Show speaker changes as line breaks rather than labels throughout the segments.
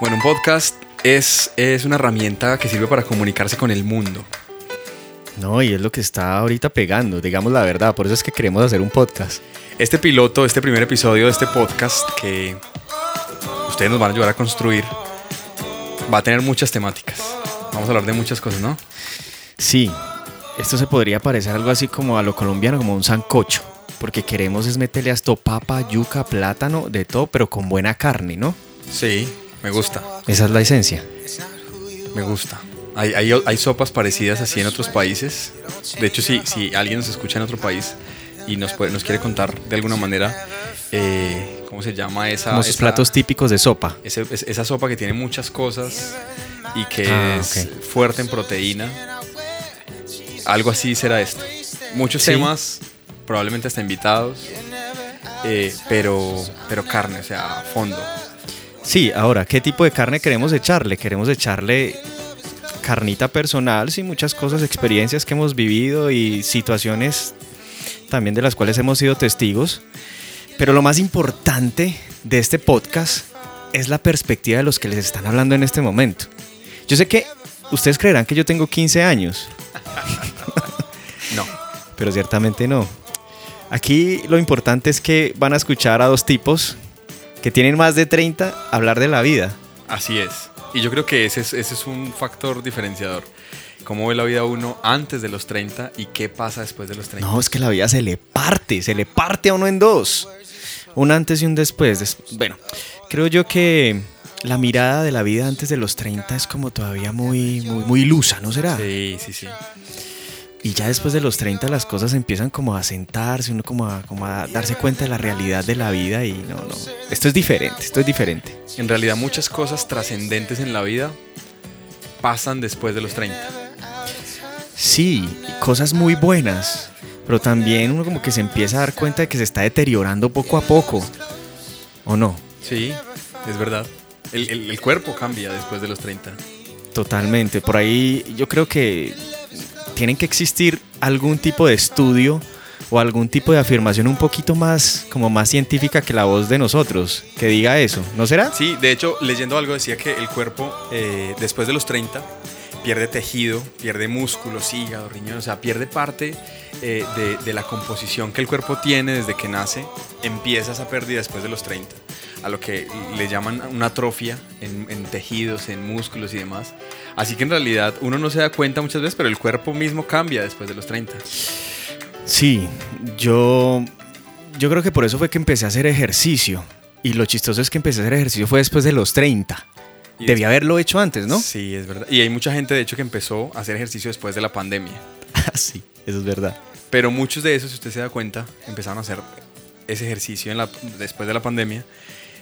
Bueno, un podcast es, es una herramienta que sirve para comunicarse con el mundo.
No, y es lo que está ahorita pegando, digamos la verdad, por eso es que queremos hacer un podcast.
Este piloto, este primer episodio de este podcast que ustedes nos van a ayudar a construir, va a tener muchas temáticas. Vamos a hablar de muchas cosas, ¿no?
Sí, esto se podría parecer algo así como a lo colombiano, como un sancocho, porque queremos es meterle hasta papa, yuca, plátano, de todo, pero con buena carne, ¿no?
Sí, me gusta.
Esa es la esencia.
Me gusta. Hay, hay, hay sopas parecidas así en otros países. De hecho, si, si alguien nos escucha en otro país y nos, puede, nos quiere contar de alguna manera eh, cómo se llama esa... Esa-
platos típicos de sopa.
ese- es- esa sopa que tiene muchas cosas y que
Ah,
es fuerte en proteína. Algo así será esto. Muchos
Sí.
temas, probablemente hasta invitados, eh, pero, pero carne, o sea, fondo.
Sí, ahora, ¿qué tipo de carne queremos echarle? Queremos echarle carnita personal, sí, muchas cosas, experiencias que hemos vivido y situaciones también de las cuales hemos sido testigos. Pero lo más importante de este podcast es la perspectiva de los que les están hablando en este momento. Yo sé que ustedes creerán que yo tengo 15 años,
No,
pero ciertamente no. Aquí lo importante es que van a escuchar a dos tipos que tienen más de 30 hablar de la vida.
así es. Y yo creo que ese es, ese es un factor diferenciador. Cómo ve la vida uno antes de los 30 y qué pasa después de los 30.
No, es que la vida se le parte, se le parte a uno en dos. Un antes y un después. Des- Bueno, creo yo que la mirada de la vida antes de los 30 es como todavía muy, muy, muy ilusa, ¿no será?
Sí, sí, sí.
Y ya después de los 30 las cosas empiezan como a sentarse, uno como a, como a darse cuenta de la realidad de la vida y no, no. Esto es diferente, esto es diferente.
En realidad muchas cosas trascendentes en la vida pasan después de los 30.
Sí, cosas muy buenas, pero también uno como que se empieza a dar cuenta de que se está deteriorando poco a poco. ¿O no?
Sí, es verdad. El, el- el cuerpo cambia después de los 30.
Totalmente. Por ahí yo creo que tienen que existir algún tipo de estudio o algún tipo de afirmación un poquito más como más científica que la voz de nosotros que diga eso, ¿no será?
Sí, de hecho, leyendo algo decía que el cuerpo eh, después de los 30 pierde tejido, pierde músculos, hígado, riñón, o sea, pierde parte eh, de, de la composición que el cuerpo tiene desde que nace, empieza esa pérdida después de los 30, a lo que le llaman una atrofia en, en tejidos, en músculos y demás. Así que en realidad uno no se da cuenta muchas veces, pero el cuerpo mismo cambia después de los 30.
Sí, yo yo creo que por eso fue que empecé a hacer ejercicio y lo chistoso es que empecé a hacer ejercicio fue después de los 30.
Y
Debía haberlo hecho antes, ¿no?
Sí, es verdad. Y hay mucha gente, de hecho, que empezó a hacer ejercicio después de la pandemia.
sí, eso es verdad.
Pero muchos de esos, si usted se da cuenta, empezaron a hacer ese ejercicio en la- después de la pandemia,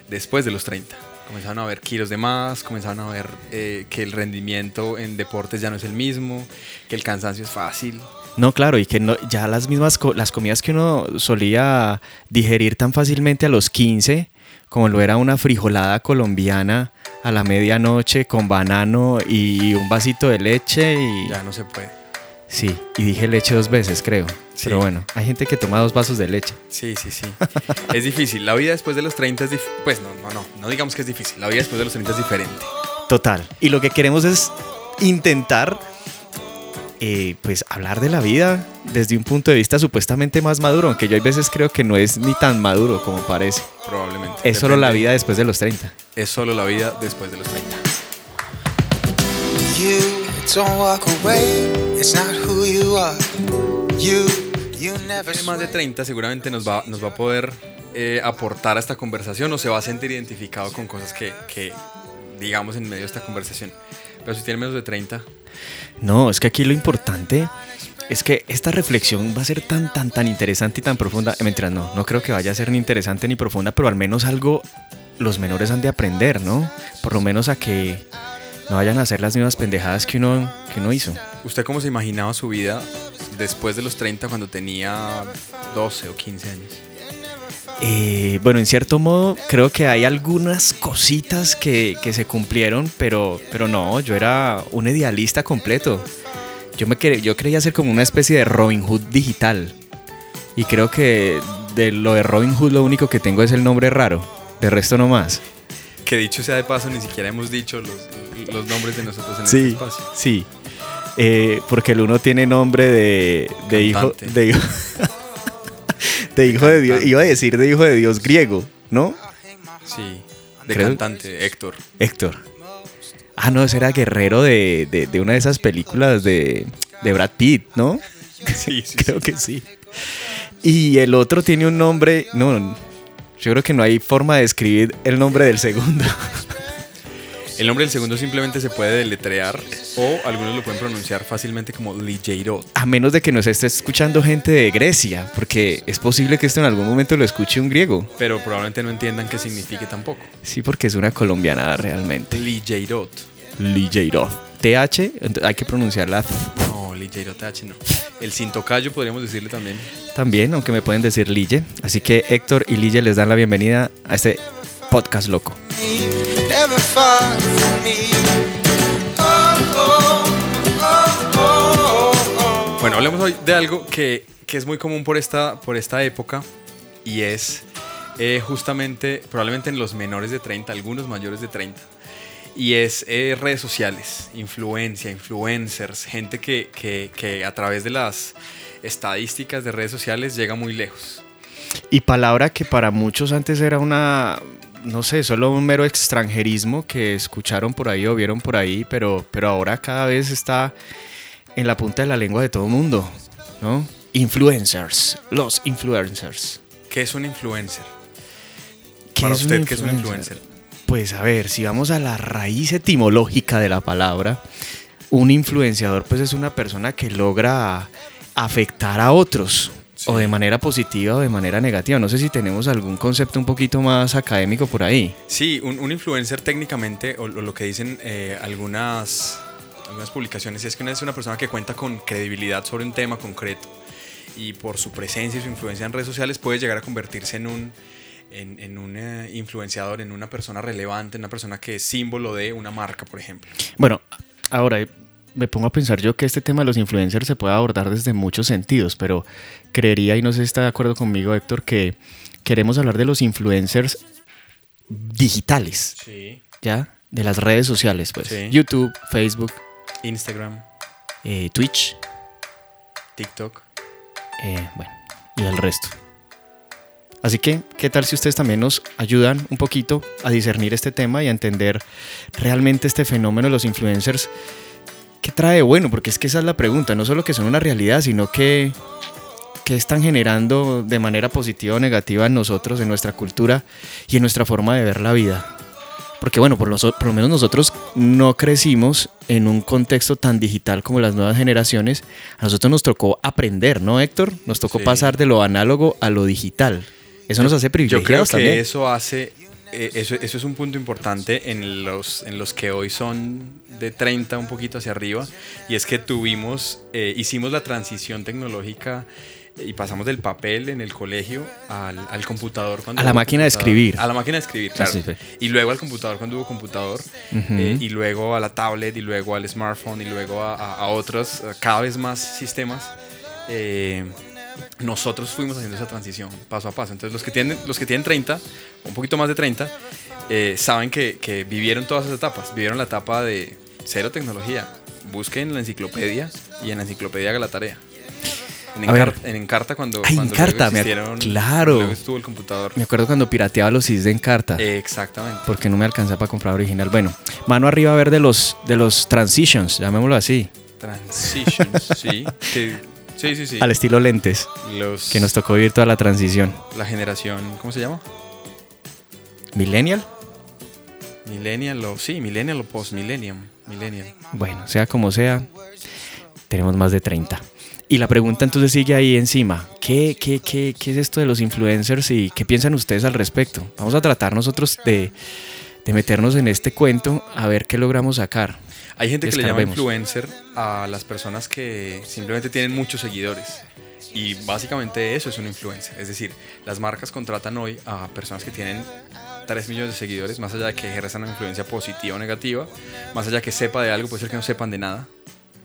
después de los 30. Comenzaron a ver kilos de más, comenzaron a ver eh, que el rendimiento en deportes ya no es el mismo, que el cansancio es fácil.
No, claro, y que no, ya las mismas co- las comidas que uno solía digerir tan fácilmente a los 15, como lo era una frijolada colombiana a la medianoche con banano y un vasito de leche y
Ya no se puede.
Sí, y dije leche dos veces, creo.
Sí.
Pero bueno, hay gente que toma dos vasos de leche.
Sí, sí, sí. es difícil. La vida después de los 30 es difícil. Pues no, no, no. No digamos que es difícil. La vida después de los 30 es diferente.
Total. Y lo que queremos es intentar eh, pues hablar de la vida desde un punto de vista supuestamente más maduro, aunque yo hay veces creo que no es ni tan maduro como parece.
Probablemente.
Es solo la vida después de los 30.
Es solo la vida después de los 30.
You don't walk away, it's not who you are. You, you never
Tiene más de 30 seguramente nos va, nos va a poder eh, aportar a esta conversación o se va a sentir identificado con cosas que, que digamos en medio de esta conversación. Pero si tiene menos de 30,
No, es que aquí lo importante es que esta reflexión va a ser tan, tan, tan interesante y tan profunda. Eh, Mientras no, no creo que vaya a ser ni interesante ni profunda, pero al menos algo los menores han de aprender, ¿no? Por lo menos a que no vayan a hacer las mismas pendejadas que uno, que uno hizo.
¿usted cómo se imaginaba su vida después de los 30 cuando tenía 12 o 15 años?
Eh, bueno, en cierto modo, creo que hay algunas cositas que, que se cumplieron, pero, pero no, yo era un idealista completo. Yo, me cre- yo creía ser como una especie de Robin Hood digital. Y creo que de lo de Robin Hood lo único que tengo es el nombre raro. De resto no más.
Que dicho sea de paso, ni siquiera hemos dicho los, los nombres de nosotros en
Sí,
este espacio.
sí. Eh, porque el uno tiene nombre de, de hijo de hijo, de hijo de Dios. Iba a decir de hijo de Dios griego, ¿no?
Sí, de
Creo-
cantante, Héctor.
Héctor. Ah, no, ese era guerrero de, de- de una de esas películas de, de Brad Pitt, ¿no?
Sí, sí,
Creo que sí. Y el otro tiene un nombre. No, yo creo que no hay forma de escribir el nombre del segundo.
El nombre del segundo simplemente se puede deletrear o algunos lo pueden pronunciar fácilmente como Ligeirot.
A menos de que nos esté escuchando gente de Grecia, porque es posible que esto en algún momento lo escuche un griego.
Pero probablemente no entiendan qué signifique tampoco.
Sí, porque es una colombiana realmente.
Ligeirot.
Ligeirov. TH, hay que pronunciarla
Ligeirot TH no. El cintocayo podríamos decirle también.
también, aunque me pueden decir Lige. Así que Héctor y Lige les dan la bienvenida a este podcast loco.
Bueno, hablemos hoy de algo que, que es muy común por esta, por esta época y es eh, justamente, probablemente en los menores de 30, algunos mayores de 30, y es eh, redes sociales, influencia, influencers, gente que, que- que a través de las estadísticas de redes sociales llega muy lejos.
Y palabra que para muchos antes era una, no sé, solo un mero extranjerismo que escucharon por ahí o vieron por ahí, pero, pero ahora cada vez está en la punta de la lengua de todo el mundo, ¿no? Influencers, los influencers.
¿Qué es un influencer?
¿Qué
Para
es un
usted, ¿qué es un
influencer? Pues a ver, si vamos a la raíz etimológica de la palabra, un influenciador pues es una persona que logra afectar a otros,
Sí.
o de manera positiva o de manera negativa. No sé si tenemos algún concepto un poquito más académico por ahí.
Sí, un, un influencer técnicamente, o, o lo que dicen eh, algunas, algunas publicaciones, es que una es una persona que cuenta con credibilidad sobre un tema concreto y por su presencia y su influencia en redes sociales puede llegar a convertirse en un, en, en un eh, influenciador, en una persona relevante, en una persona que es símbolo de una marca, por ejemplo.
Bueno, ahora me pongo a pensar yo que este tema de los influencers se puede abordar desde muchos sentidos, pero creería, y no sé si está de acuerdo conmigo, Héctor, que queremos hablar de los influencers digitales,
Sí.
¿ya? De las redes sociales, pues.
Sí.
YouTube, Facebook,
Instagram,
eh, Twitch,
TikTok.
eh, bueno, y el resto. Así que, ¿qué tal si ustedes también nos ayudan un poquito a discernir este tema y a entender realmente este fenómeno de los influencers? ¿Qué trae bueno? Porque es que esa es la pregunta, no solo que son una realidad, sino que, que están generando de manera positiva o negativa en nosotros, en nuestra cultura y en nuestra forma de ver la vida. Porque bueno, por, los- por lo menos nosotros no crecimos en un contexto tan digital como las nuevas generaciones. A nosotros nos tocó aprender, ¿no, Héctor? Nos tocó
Sí.
pasar de lo análogo a lo digital. Eso nos hace
Yo creo
privilegiados
que
también.
eso hace, eh, eso, eso es un punto importante en los, en los que hoy son de 30 un poquito hacia arriba, y es que tuvimos, eh, hicimos la transición tecnológica y pasamos del papel en el colegio al, al computador. Cuando
A la máquina de escribir.
A la máquina de escribir, claro.
sí, sí.
Y luego al computador cuando hubo computador, eh, y luego a la tablet, y luego al smartphone, y luego a, a- a otros, a cada vez más sistemas. eh, nosotros fuimos haciendo esa transición paso a paso. Entonces los que tienen, los que tienen 30, un poquito más de 30, eh, saben que, que vivieron todas esas etapas. Vivieron la etapa de cero tecnología. Busquen en la enciclopedia y en la enciclopedia haga la tarea. En, Encarta cuando, cuando
Encarta,
luego
me claro.
estuvo el computador.
Me acuerdo cuando pirateaba los CDs de Encarta.
Eh, exactamente.
porque no me alcanza para comprar original. Bueno, mano arriba a ver de los, de los transitions, llamémoslo así,
Transitions, sí. que- sí, sí, sí.
al estilo lentes,
Los,
que nos tocó vivir toda la transición.
La generación, ¿cómo se llama?
Millennial,
Millennial o sí, Millennial o Post-Millennium. Millennial.
bueno, sea como sea, tenemos más de 30. Y la pregunta entonces sigue ahí encima. ¿Qué, qué, qué, qué es esto de los influencers y qué piensan ustedes al respecto? Vamos a tratar nosotros de, de meternos en este cuento a ver qué logramos sacar.
Hay gente que le llama influencer a las personas que simplemente tienen muchos seguidores. Y básicamente eso es un influencer. Es decir, las marcas contratan hoy a personas que tienen 3 millones de seguidores, más allá de que ejerzan una influencia positiva o negativa, más allá de que sepa de algo, puede ser que no sepan de nada,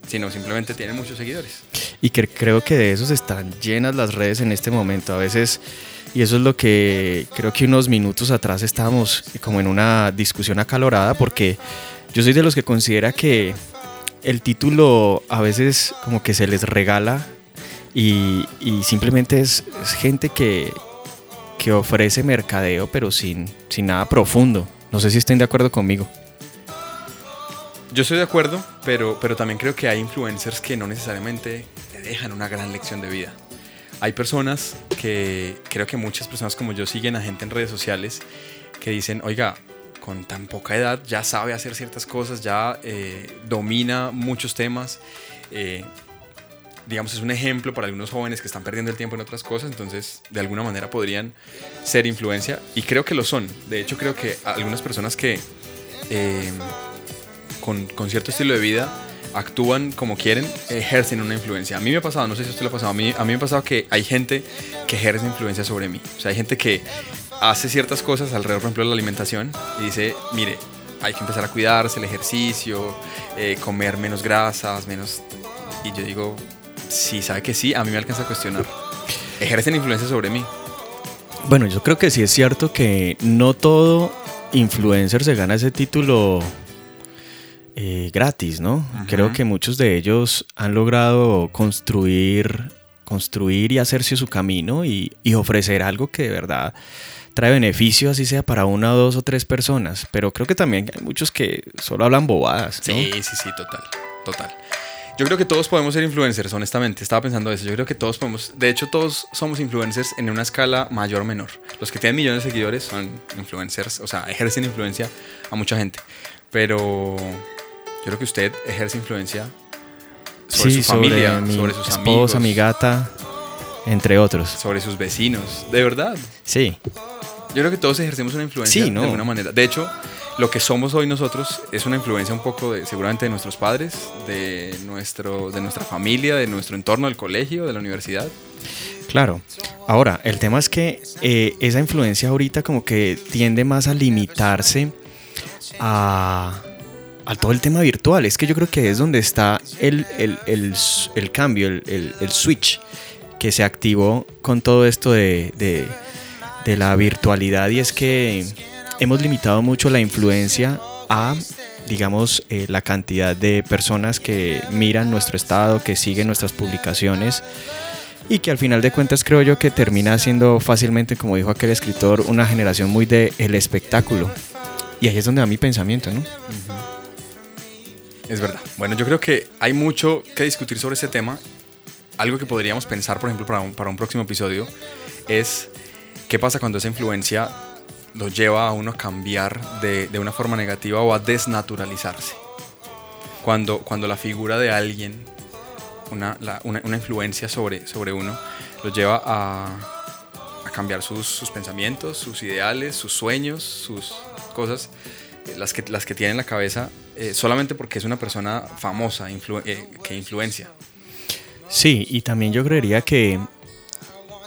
sino simplemente tienen muchos seguidores.
Y que creo que de esos están llenas las redes en este momento. A veces Y eso es lo que creo que unos minutos atrás estábamos como en una discusión acalorada porque yo soy de los que considera que el título a veces como que se les regala y, y simplemente es, gente que, que ofrece mercadeo pero sin, sin nada profundo. No sé si estén de acuerdo conmigo.
Yo estoy de acuerdo, pero, pero también creo que hay influencers que no necesariamente te dejan una gran lección de vida. Hay personas que, creo que muchas personas como yo siguen a gente en redes sociales que dicen, oiga, con tan poca edad ya sabe hacer ciertas cosas, ya eh, domina muchos temas. eh, digamos, es un ejemplo para algunos jóvenes que están perdiendo el tiempo en otras cosas, entonces de alguna manera podrían ser influencia y creo que lo son. De hecho, creo que algunas personas que eh, con, cierto estilo de vida actúan como quieren, ejercen una influencia. A mí me ha pasado, no sé si usted le ha pasado, a mí, a mí me ha pasado que hay gente que ejerce influencia sobre mí. O sea, hay gente que hace ciertas cosas alrededor, por ejemplo, de la alimentación y dice, mire, hay que empezar a cuidarse, el ejercicio, eh, comer menos grasas, menos... Y yo digo, sí, sabe que sí, a mí me alcanza a cuestionar. Ejercen influencia sobre mí.
Bueno, yo creo que sí es cierto que no todo influencer se gana ese título eh, gratis, ¿no? Creo que muchos de ellos han logrado construir, construir y hacerse su camino y, y ofrecer algo que de verdad trae beneficio, así sea para una, dos o tres personas. Pero creo que también hay muchos que solo hablan bobadas. ¿no?
Sí, sí, sí, total, total. Yo creo que todos podemos ser influencers, honestamente. Estaba pensando eso. Yo creo que todos podemos. De hecho, todos somos influencers en una escala mayor o menor. Los que tienen millones de seguidores son influencers, o sea, ejercen influencia a mucha gente. Pero yo creo que usted ejerce influencia sobre
Sí,
su familia,
mi
sobre sus
esposa,
amigos,
mi gata, entre otros.
sobre sus vecinos. De verdad.
Sí,
Yo creo que todos ejercemos una influencia
Sí, ¿no?
de alguna manera. De hecho, lo que somos hoy nosotros es una influencia un poco de, seguramente de nuestros padres, de, nuestro, de nuestra familia, de nuestro entorno, del colegio, de la universidad.
Claro. Ahora, el tema es que eh, esa influencia ahorita como que tiende más a limitarse a, a todo el tema virtual. Es que yo creo que es donde está el, el- el el cambio, el switch que se activó con todo esto de, de- de la virtualidad y es que hemos limitado mucho la influencia a digamos eh, la cantidad de personas que miran nuestro estado, que siguen nuestras publicaciones y que al final de cuentas creo yo que termina siendo fácilmente, como dijo aquel escritor, una generación muy de el espectáculo. Y ahí es donde va mi pensamiento, ¿no?
Es verdad. Bueno, yo creo que hay mucho que discutir sobre ese tema. Algo que podríamos pensar, por ejemplo, para para un próximo episodio, es qué pasa cuando esa influencia lo lleva a uno a cambiar de, de una forma negativa o a desnaturalizarse. Cuando, cuando la figura de alguien, una, una, una influencia sobre, sobre uno, lo lleva a, a cambiar sus, sus pensamientos, sus ideales, sus sueños, sus cosas, eh, las que, las que tiene en la cabeza, eh, solamente porque es una persona famosa influ- eh, que influencia.
Sí, y también yo creería que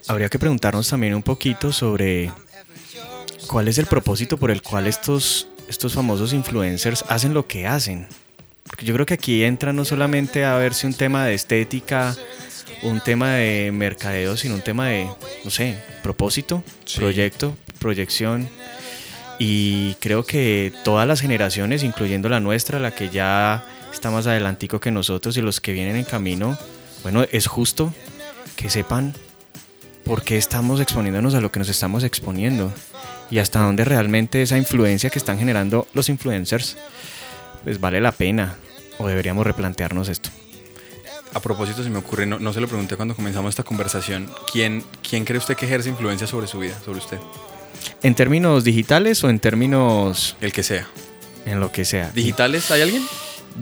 habría que preguntarnos también un poquito sobre cuál es el propósito por el cual estos, estos famosos influencers hacen lo que hacen. Porque yo creo que aquí entra no solamente a verse un tema de estética, un tema de mercadeo, sino un tema de, no sé, propósito,
Sí.
proyecto, proyección. Y creo que todas las generaciones, incluyendo la nuestra, la que ya está más adelantico que nosotros y los que vienen en camino, bueno, es justo que sepan por qué estamos exponiéndonos a lo que nos estamos exponiendo y hasta dónde realmente esa influencia que están generando los influencers, pues vale la pena o deberíamos replantearnos esto.
A propósito, se me ocurre, no, no se lo pregunté cuando comenzamos esta conversación, ¿quién, ¿quién cree usted que ejerce influencia sobre su vida, sobre usted?
¿En términos digitales o en términos
El que sea.
en lo que sea?
¿Digitales hay alguien?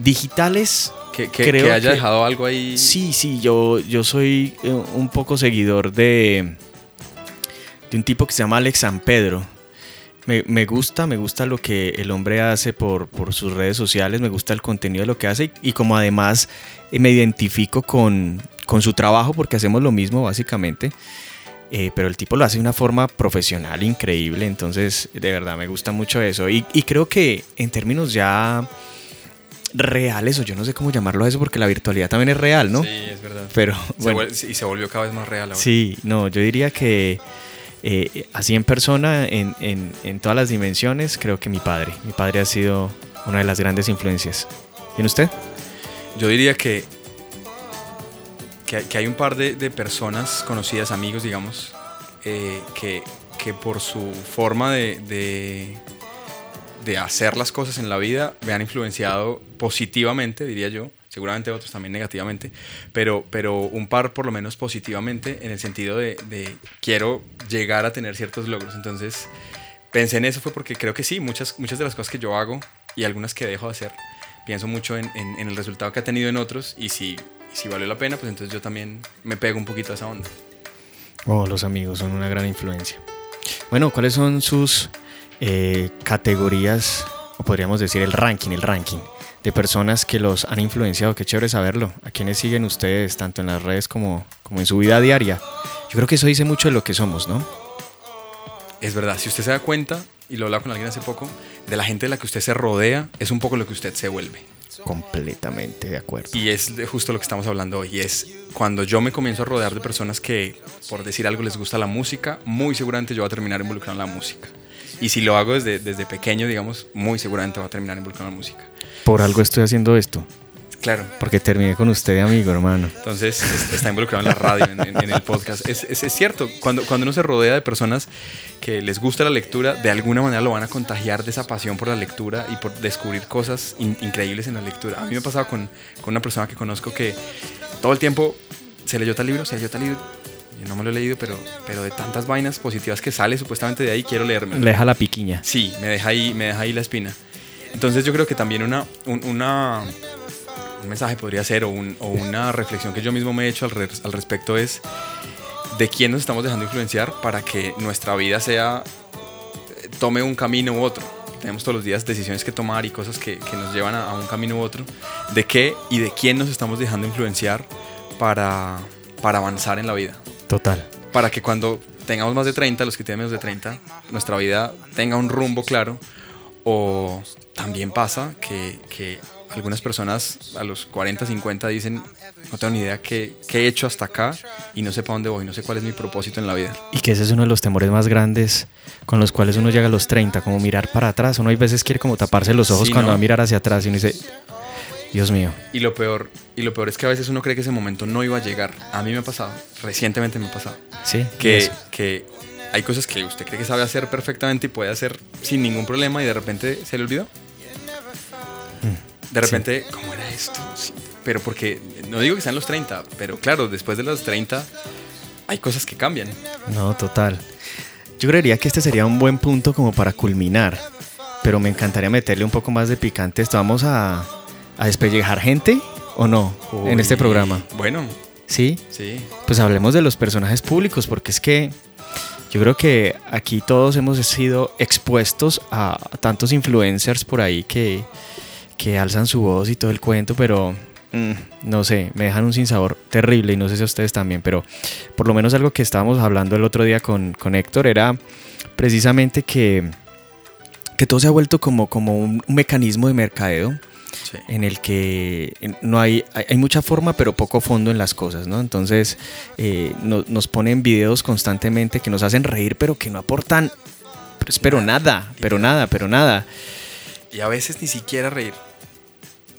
Digitales,
Que, que-
Creo
que haya
que-
dejado algo ahí.
sí, sí, yo, yo soy eh, un poco seguidor de, de un tipo que se llama Alex San Pedro. Me, me gusta, me gusta lo que el hombre hace por, por sus redes sociales, me gusta el contenido de lo que hace y, y como además eh, me identifico con, con su trabajo porque hacemos lo mismo básicamente. Eh, pero el tipo lo hace de una forma profesional increíble, entonces de verdad me gusta mucho eso. Y, y creo que en términos ya reales, o yo no sé cómo llamarlo a eso, porque la virtualidad también es real, ¿no?
Sí, es verdad.
Pero bueno,
y se volvió cada vez más real ahora.
sí, no, yo diría que eh, así en persona, en, en- en todas las dimensiones, creo que mi padre. Mi padre ha sido una de las grandes influencias. ¿Y en usted?
Yo diría que, que, que hay un par de, de personas conocidas, amigos, digamos, eh, que, que por su forma de, de, de hacer las cosas en la vida me han influenciado positivamente, diría yo. Seguramente otros también negativamente, pero, pero un par por lo menos positivamente en el sentido de, quiero llegar a tener ciertos logros. Entonces pensé en eso fue porque creo que sí, muchas, muchas de las cosas que yo hago y algunas que dejo de hacer, pienso mucho en, el resultado que ha tenido en otros y si, si valió la pena, pues entonces yo también me pego un poquito a esa onda.
Oh, los amigos son una gran influencia. Bueno, ¿cuáles son sus eh, categorías, o podríamos decir el ranking, el ranking de personas que los han influenciado? Qué chévere saberlo. ¿A quiénes siguen ustedes, tanto en las redes como, como en su vida diaria? Yo creo que eso dice mucho de lo que somos, ¿no?
Es verdad, si usted se da cuenta, y lo hablaba con alguien hace poco, de la gente de la que usted se rodea, es un poco lo que usted se vuelve.
Completamente de acuerdo.
Y es de justo lo que estamos hablando hoy. Y es cuando yo me comienzo a rodear de personas que, por decir algo, les gusta la música, muy seguramente yo voy a terminar involucrado en la música. Y si lo hago desde, desde pequeño, digamos, muy seguramente voy a terminar involucrado en la música.
Por algo estoy haciendo esto,
Claro.
porque terminé con usted amigo, hermano.
Entonces es- está involucrado en la radio, en, en- en el podcast. Es, es- es cierto, cuando, cuando uno se rodea de personas que les gusta la lectura, de alguna manera lo van a contagiar de esa pasión por la lectura y por descubrir cosas in- increíbles en la lectura. A mí me ha pasado con, con una persona que conozco que todo el tiempo se leyó tal libro, se leyó tal libro. Yo no me lo he leído, pero, pero de tantas vainas positivas que sale supuestamente de ahí, quiero leerme.
Le deja la piquiña.
Sí, me deja ahí, me deja ahí la espina. Entonces yo creo que también una, un, una- un mensaje podría ser o, un- o una reflexión que yo mismo me he hecho al, re- al respecto es de quién nos estamos dejando influenciar para que nuestra vida sea, eh, tome un camino u otro. Tenemos todos los días decisiones que tomar y cosas que, que nos llevan a, a un camino u otro. ¿De qué y de quién nos estamos dejando influenciar para, para avanzar en la vida?
Total.
para que cuando tengamos más de 30, los que tienen menos de 30, nuestra vida tenga un rumbo claro. O también pasa que, que algunas personas a los 40, 50 dicen, no tengo ni idea qué, qué he hecho hasta acá y no sé para dónde voy, no sé cuál es mi propósito en la vida.
Y que ese es uno de los temores más grandes con los cuales uno llega a los 30, como mirar para atrás. Uno hay veces quiere como taparse los ojos
Sí,
cuando
¿no?
va a mirar hacia atrás y uno dice, Dios mío.
Y lo peor, y lo peor es que a veces uno cree que ese momento no iba a llegar. A mí me ha pasado, recientemente me ha pasado.
Sí,
que, que hay cosas que usted cree que sabe hacer perfectamente y puede hacer sin ningún problema y de repente se le olvidó. De repente, ¿cómo era esto? Sí, Pero porque, no digo que sean los 30, pero claro, después de los 30 hay cosas que cambian.
No, total. Yo creería que este sería un buen punto como para culminar, pero me encantaría meterle un poco más de picante. esto. ¿Vamos a, a despellejar gente o no en este programa?
Bueno,
Sí,
sí.
pues hablemos de los personajes públicos, porque es que yo creo que aquí todos hemos sido expuestos a tantos influencers por ahí que, que alzan su voz y todo el cuento, pero mm, no sé, me dejan un sinsabor terrible y no sé si a ustedes también, pero por lo menos algo que estábamos hablando el otro día con, con Héctor era precisamente que, que todo se ha vuelto como, como un, mecanismo de mercadeo
sí.
en el que no hay, hay, mucha forma pero poco fondo en las cosas, ¿no? Entonces eh, no- nos ponen videos constantemente que nos hacen reír pero que no aportan, pues, pero nada, pero nada, pero nada.
Y a veces ni siquiera reír.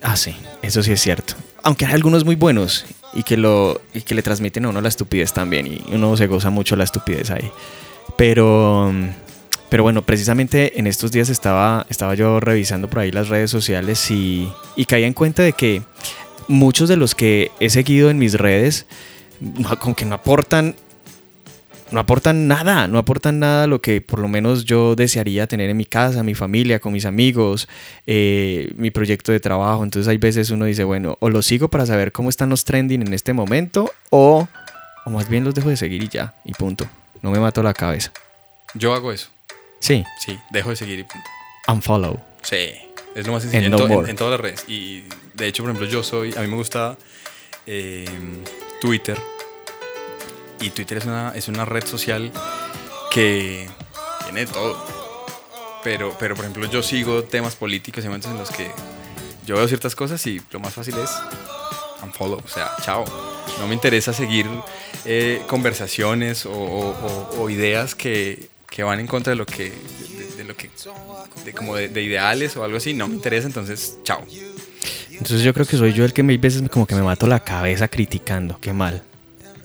Ah, sí, eso sí es cierto. Aunque hay algunos muy buenos y que, lo, y que le transmiten a uno la estupidez también y uno se goza mucho la estupidez ahí. Pero, pero bueno, precisamente en estos días estaba, estaba yo revisando por ahí las redes sociales y, y caí en cuenta de que muchos de los que he seguido en mis redes, como que no aportan no aportan nada, no aportan nada a lo que por lo menos yo desearía tener en mi casa, mi familia, con mis amigos, eh, mi proyecto de trabajo. Entonces hay veces uno dice, bueno, o los sigo para saber cómo están los trending en este momento, o, o más bien los dejo de seguir y ya, y punto. No me mato la cabeza.
Yo hago eso.
Sí,
Sí, dejo de seguir y punto.
unfollow.
Sí, es lo más sencillo. En,
no
en todas las redes. Y de hecho, por ejemplo, yo soy. A mí me gusta eh, Twitter. Y Twitter es una, es una red social que tiene todo. Pero, pero, por ejemplo, yo sigo temas políticos y momentos en los que yo veo ciertas cosas y lo más fácil es unfollow. O sea, chao. No me interesa seguir eh, conversaciones o, ideas que, que van en contra de lo que, de, lo que, de como de ideales o algo así. No me interesa, entonces, chao.
Entonces yo creo que soy yo el que mil veces como que me mato la cabeza criticando, qué mal.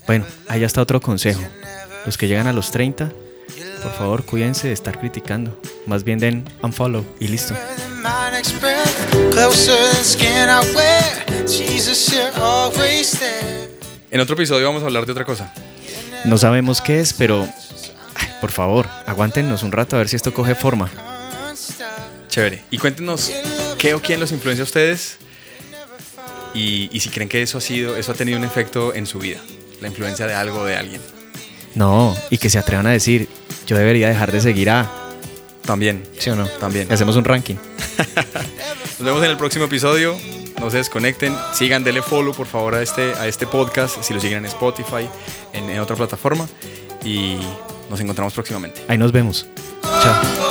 Bueno, ahí está otro consejo. Los que llegan a los 30, por favor cuídense de estar criticando. Más bien den unfollow y listo.
En otro episodio vamos a hablar de otra cosa.
No sabemos qué es, pero ay, por favor, aguántenos un rato a ver si esto coge forma.
Chévere. Y cuéntenos qué o quién los influencia a ustedes y, y si creen que eso ha sido, eso ha tenido un efecto en su vida. La influencia de algo de alguien.
No, y que se atrevan a decir, yo debería dejar de seguir a...
También.
¿Sí o no?
También.
Hacemos un ranking.
Nos vemos en el próximo episodio. No se desconecten. Sigan, denle follow por favor a este, a este podcast. Si lo siguen en Spotify, en, en otra plataforma. Y nos encontramos próximamente.
Ahí nos vemos. Chao.